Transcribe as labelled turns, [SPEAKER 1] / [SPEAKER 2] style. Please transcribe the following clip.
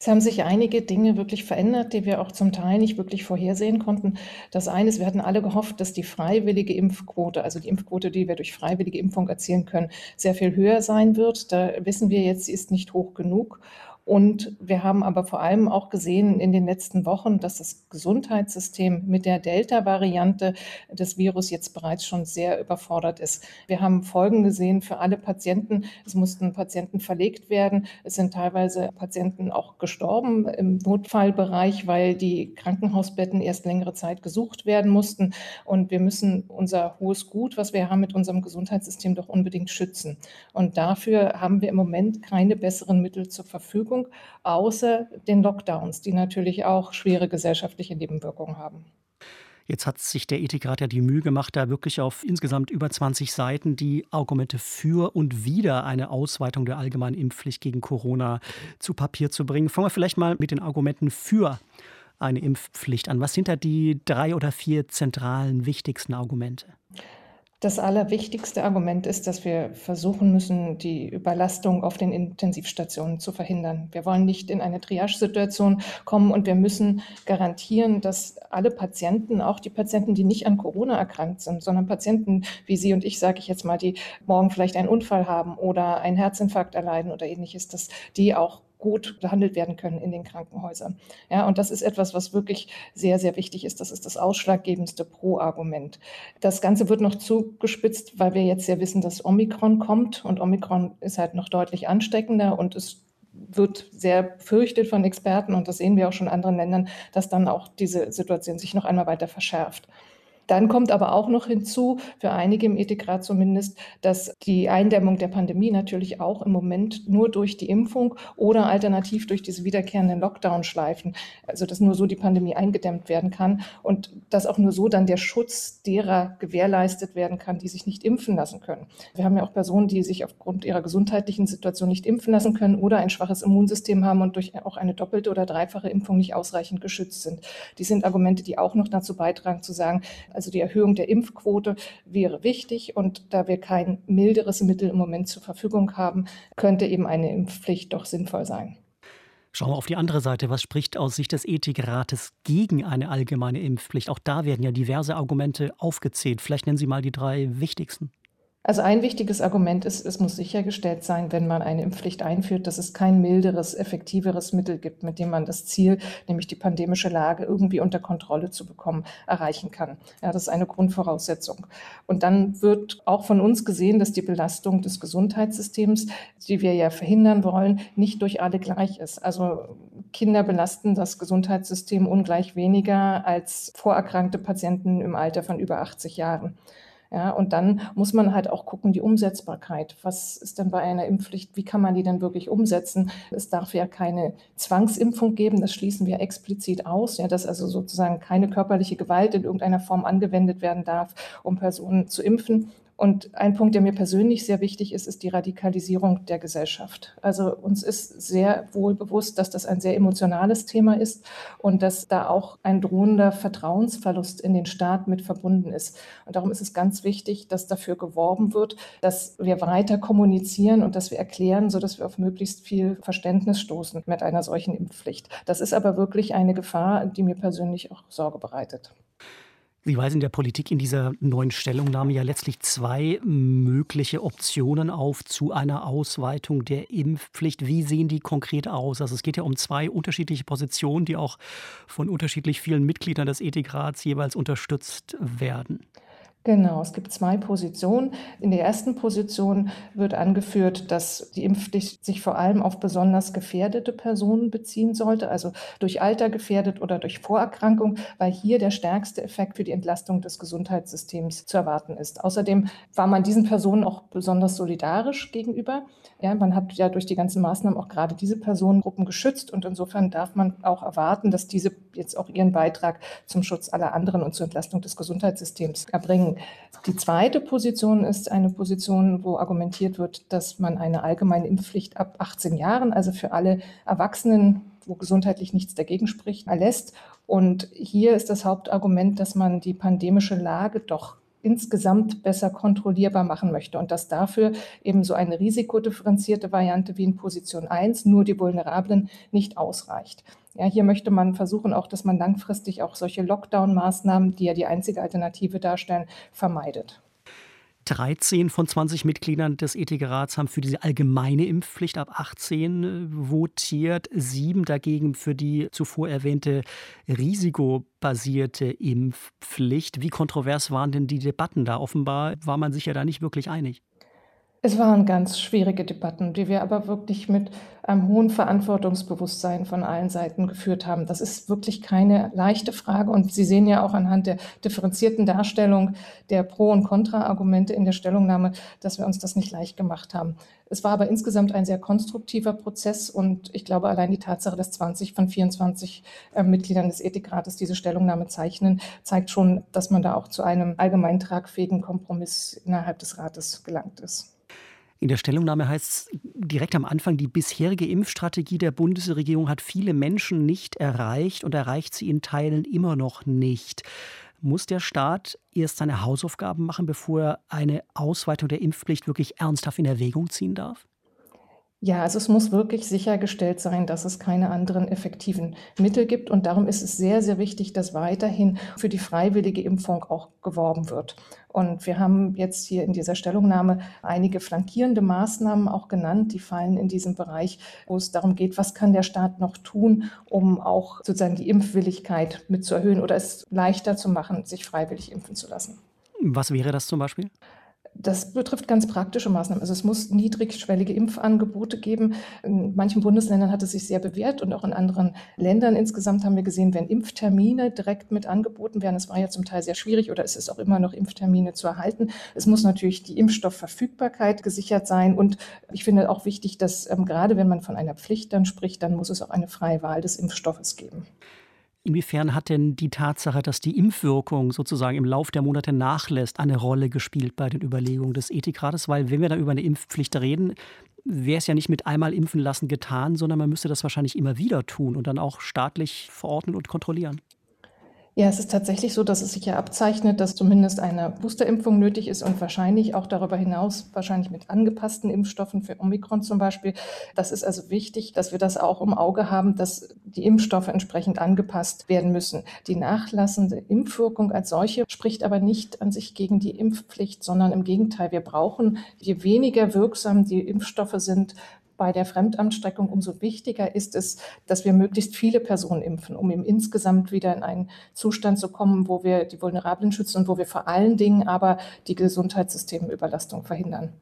[SPEAKER 1] Es haben sich einige Dinge wirklich verändert, die wir auch zum Teil nicht wirklich vorhersehen konnten. Das eine ist, wir hatten alle gehofft, dass die freiwillige Impfquote, also die Impfquote, die wir durch freiwillige Impfung erzielen können, sehr viel höher sein wird. Da wissen wir jetzt, sie ist nicht hoch genug. Und wir haben aber vor allem auch gesehen in den letzten Wochen, dass das Gesundheitssystem mit der Delta-Variante des Virus jetzt bereits schon sehr überfordert ist. Wir haben Folgen gesehen für alle Patienten. Es mussten Patienten verlegt werden. Es sind teilweise Patienten auch gestorben im Notfallbereich, weil die Krankenhausbetten erst längere Zeit gesucht werden mussten. Und wir müssen unser hohes Gut, was wir haben mit unserem Gesundheitssystem, doch unbedingt schützen. Und dafür haben wir im Moment keine besseren Mittel zur Verfügung. Impfung, außer den Lockdowns, die natürlich auch schwere gesellschaftliche Nebenwirkungen haben.
[SPEAKER 2] Jetzt hat sich der Ethikrat ja die Mühe gemacht, da wirklich auf insgesamt über 20 Seiten die Argumente für und wider eine Ausweitung der allgemeinen Impfpflicht gegen Corona zu Papier zu bringen. Fangen wir vielleicht mal mit den Argumenten für eine Impfpflicht an. Was sind da die drei oder vier zentralen, wichtigsten Argumente?
[SPEAKER 1] Das allerwichtigste Argument ist, dass wir versuchen müssen, die Überlastung auf den Intensivstationen zu verhindern. Wir wollen nicht in eine Triage-Situation kommen und wir müssen garantieren, dass alle Patienten, auch die Patienten, die nicht an Corona erkrankt sind, sondern Patienten wie Sie und ich, sage ich jetzt mal, die morgen vielleicht einen Unfall haben oder einen Herzinfarkt erleiden oder ähnliches, dass die auch gut behandelt werden können in den Krankenhäusern. Ja, und das ist etwas, was wirklich sehr, sehr wichtig ist. Das ist das ausschlaggebendste Pro-Argument. Das Ganze wird noch zugespitzt, weil wir jetzt ja wissen, dass Omikron kommt und Omikron ist halt noch deutlich ansteckender und es wird sehr befürchtet von Experten und das sehen wir auch schon in anderen Ländern, dass dann auch diese Situation sich noch einmal weiter verschärft. Dann kommt aber auch noch hinzu, für einige im Ethikrat zumindest, dass die Eindämmung der Pandemie natürlich auch im Moment nur durch die Impfung oder alternativ durch diese wiederkehrenden Lockdown-Schleifen, also dass nur so die Pandemie eingedämmt werden kann und dass auch nur so dann der Schutz derer gewährleistet werden kann, die sich nicht impfen lassen können. Wir haben ja auch Personen, die sich aufgrund ihrer gesundheitlichen Situation nicht impfen lassen können oder ein schwaches Immunsystem haben und durch auch eine doppelte oder dreifache Impfung nicht ausreichend geschützt sind. Die sind Argumente, die auch noch dazu beitragen zu sagen, also die Erhöhung der Impfquote wäre wichtig. Und da wir kein milderes Mittel im Moment zur Verfügung haben, könnte eben eine Impfpflicht doch sinnvoll sein.
[SPEAKER 2] Schauen wir auf die andere Seite. Was spricht aus Sicht des Ethikrates gegen eine allgemeine Impfpflicht? Auch da werden ja diverse Argumente aufgezählt. Vielleicht nennen Sie mal die drei wichtigsten.
[SPEAKER 1] Also ein wichtiges Argument ist, es muss sichergestellt sein, wenn man eine Impfpflicht einführt, dass es kein milderes, effektiveres Mittel gibt, mit dem man das Ziel, nämlich die pandemische Lage irgendwie unter Kontrolle zu bekommen, erreichen kann. Ja, das ist eine Grundvoraussetzung. Und dann wird auch von uns gesehen, dass die Belastung des Gesundheitssystems, die wir ja verhindern wollen, nicht durch alle gleich ist. Also Kinder belasten das Gesundheitssystem ungleich weniger als vorerkrankte Patienten im Alter von über 80 Jahren. Ja, und dann muss man halt auch gucken, die Umsetzbarkeit. Was ist denn bei einer Impfpflicht? Wie kann man die denn wirklich umsetzen? Es darf ja keine Zwangsimpfung geben. Das schließen wir explizit aus. Ja, dass also sozusagen keine körperliche Gewalt in irgendeiner Form angewendet werden darf, um Personen zu impfen. Und ein Punkt, der mir persönlich sehr wichtig ist, ist die Radikalisierung der Gesellschaft. Also uns ist sehr wohl bewusst, dass das ein sehr emotionales Thema ist und dass da auch ein drohender Vertrauensverlust in den Staat mit verbunden ist. Und darum ist es ganz wichtig, dass dafür geworben wird, dass wir weiter kommunizieren und dass wir erklären, sodass wir auf möglichst viel Verständnis stoßen mit einer solchen Impfpflicht. Das ist aber wirklich eine Gefahr, die mir persönlich auch Sorge bereitet.
[SPEAKER 2] Sie weisen der Politik in dieser neuen Stellungnahme ja letztlich zwei mögliche Optionen auf zu einer Ausweitung der Impfpflicht. Wie sehen die konkret aus? Also es geht ja um zwei unterschiedliche Positionen, die auch von unterschiedlich vielen Mitgliedern des Ethikrats jeweils unterstützt werden.
[SPEAKER 1] Genau, es gibt zwei Positionen. In der ersten Position wird angeführt, dass die Impfpflicht sich vor allem auf besonders gefährdete Personen beziehen sollte, also durch Alter gefährdet oder durch Vorerkrankung, weil hier der stärkste Effekt für die Entlastung des Gesundheitssystems zu erwarten ist. Außerdem war man diesen Personen auch besonders solidarisch gegenüber. Ja, man hat ja durch die ganzen Maßnahmen auch gerade diese Personengruppen geschützt und insofern darf man auch erwarten, dass diese jetzt auch ihren Beitrag zum Schutz aller anderen und zur Entlastung des Gesundheitssystems erbringen. Die zweite Position ist eine Position, wo argumentiert wird, dass man eine allgemeine Impfpflicht ab 18 Jahren, also für alle Erwachsenen, wo gesundheitlich nichts dagegen spricht, erlässt. Und hier ist das Hauptargument, dass man die pandemische Lage doch insgesamt besser kontrollierbar machen möchte und dass dafür eben so eine risikodifferenzierte Variante wie in Position 1 nur die Vulnerablen nicht ausreicht. Ja, hier möchte man versuchen auch, dass man langfristig auch solche Lockdown-Maßnahmen, die ja die einzige Alternative darstellen, vermeidet.
[SPEAKER 2] 13 von 20 Mitgliedern des Ethikrats haben für diese allgemeine Impfpflicht ab 18 äh, votiert, sieben dagegen für die zuvor erwähnte risikobasierte Impfpflicht. Wie kontrovers waren denn die Debatten da? Offenbar war man sich ja da nicht wirklich einig.
[SPEAKER 1] Es waren ganz schwierige Debatten, die wir aber wirklich mit einem hohen Verantwortungsbewusstsein von allen Seiten geführt haben. Das ist wirklich keine leichte Frage. Und Sie sehen ja auch anhand der differenzierten Darstellung der Pro- und Kontra-Argumente in der Stellungnahme, dass wir uns das nicht leicht gemacht haben. Es war aber insgesamt ein sehr konstruktiver Prozess. Und ich glaube, allein die Tatsache, dass 20 von 24 äh, Mitgliedern des Ethikrates diese Stellungnahme zeichnen, zeigt schon, dass man da auch zu einem allgemein tragfähigen Kompromiss innerhalb des Rates gelangt ist.
[SPEAKER 2] In der Stellungnahme heißt es direkt am Anfang, die bisherige Impfstrategie der Bundesregierung hat viele Menschen nicht erreicht und erreicht sie in Teilen immer noch nicht. Muss der Staat erst seine Hausaufgaben machen, bevor er eine Ausweitung der Impfpflicht wirklich ernsthaft in Erwägung ziehen darf?
[SPEAKER 1] Ja, also es muss wirklich sichergestellt sein, dass es keine anderen effektiven Mittel gibt. Und darum ist es sehr, sehr wichtig, dass weiterhin für die freiwillige Impfung auch geworben wird. Und wir haben jetzt hier in dieser Stellungnahme einige flankierende Maßnahmen auch genannt, die fallen in diesem Bereich, wo es darum geht, was kann der Staat noch tun, um auch sozusagen die Impfwilligkeit mit zu erhöhen oder es leichter zu machen, sich freiwillig impfen zu lassen.
[SPEAKER 2] Was wäre das zum Beispiel?
[SPEAKER 1] Das betrifft ganz praktische Maßnahmen. Also es muss niedrigschwellige Impfangebote geben. In manchen Bundesländern hat es sich sehr bewährt und auch in anderen Ländern insgesamt haben wir gesehen, wenn Impftermine direkt mit angeboten werden, es war ja zum Teil sehr schwierig oder es ist auch immer noch Impftermine zu erhalten. Es muss natürlich die Impfstoffverfügbarkeit gesichert sein und ich finde auch wichtig, dass ähm, gerade wenn man von einer Pflicht dann spricht, dann muss es auch eine freie Wahl des Impfstoffes geben.
[SPEAKER 2] Inwiefern hat denn die Tatsache, dass die Impfwirkung sozusagen im Lauf der Monate nachlässt, eine Rolle gespielt bei den Überlegungen des Ethikrates? Weil wenn wir da über eine Impfpflicht reden, wäre es ja nicht mit einmal impfen lassen getan, sondern man müsste das wahrscheinlich immer wieder tun und dann auch staatlich verordnen und kontrollieren.
[SPEAKER 1] Ja, es ist tatsächlich so, dass es sich ja abzeichnet, dass zumindest eine Boosterimpfung nötig ist und wahrscheinlich auch darüber hinaus, wahrscheinlich mit angepassten Impfstoffen für Omikron zum Beispiel. Das ist also wichtig, dass wir das auch im Auge haben, dass die Impfstoffe entsprechend angepasst werden müssen. Die nachlassende Impfwirkung als solche spricht aber nicht an sich gegen die Impfpflicht, sondern im Gegenteil. Wir brauchen, je weniger wirksam die Impfstoffe sind, bei der Fremdansteckung umso wichtiger ist es, dass wir möglichst viele Personen impfen, um eben insgesamt wieder in einen Zustand zu kommen, wo wir die Vulnerablen schützen und wo wir vor allen Dingen aber die Gesundheitssystemüberlastung verhindern.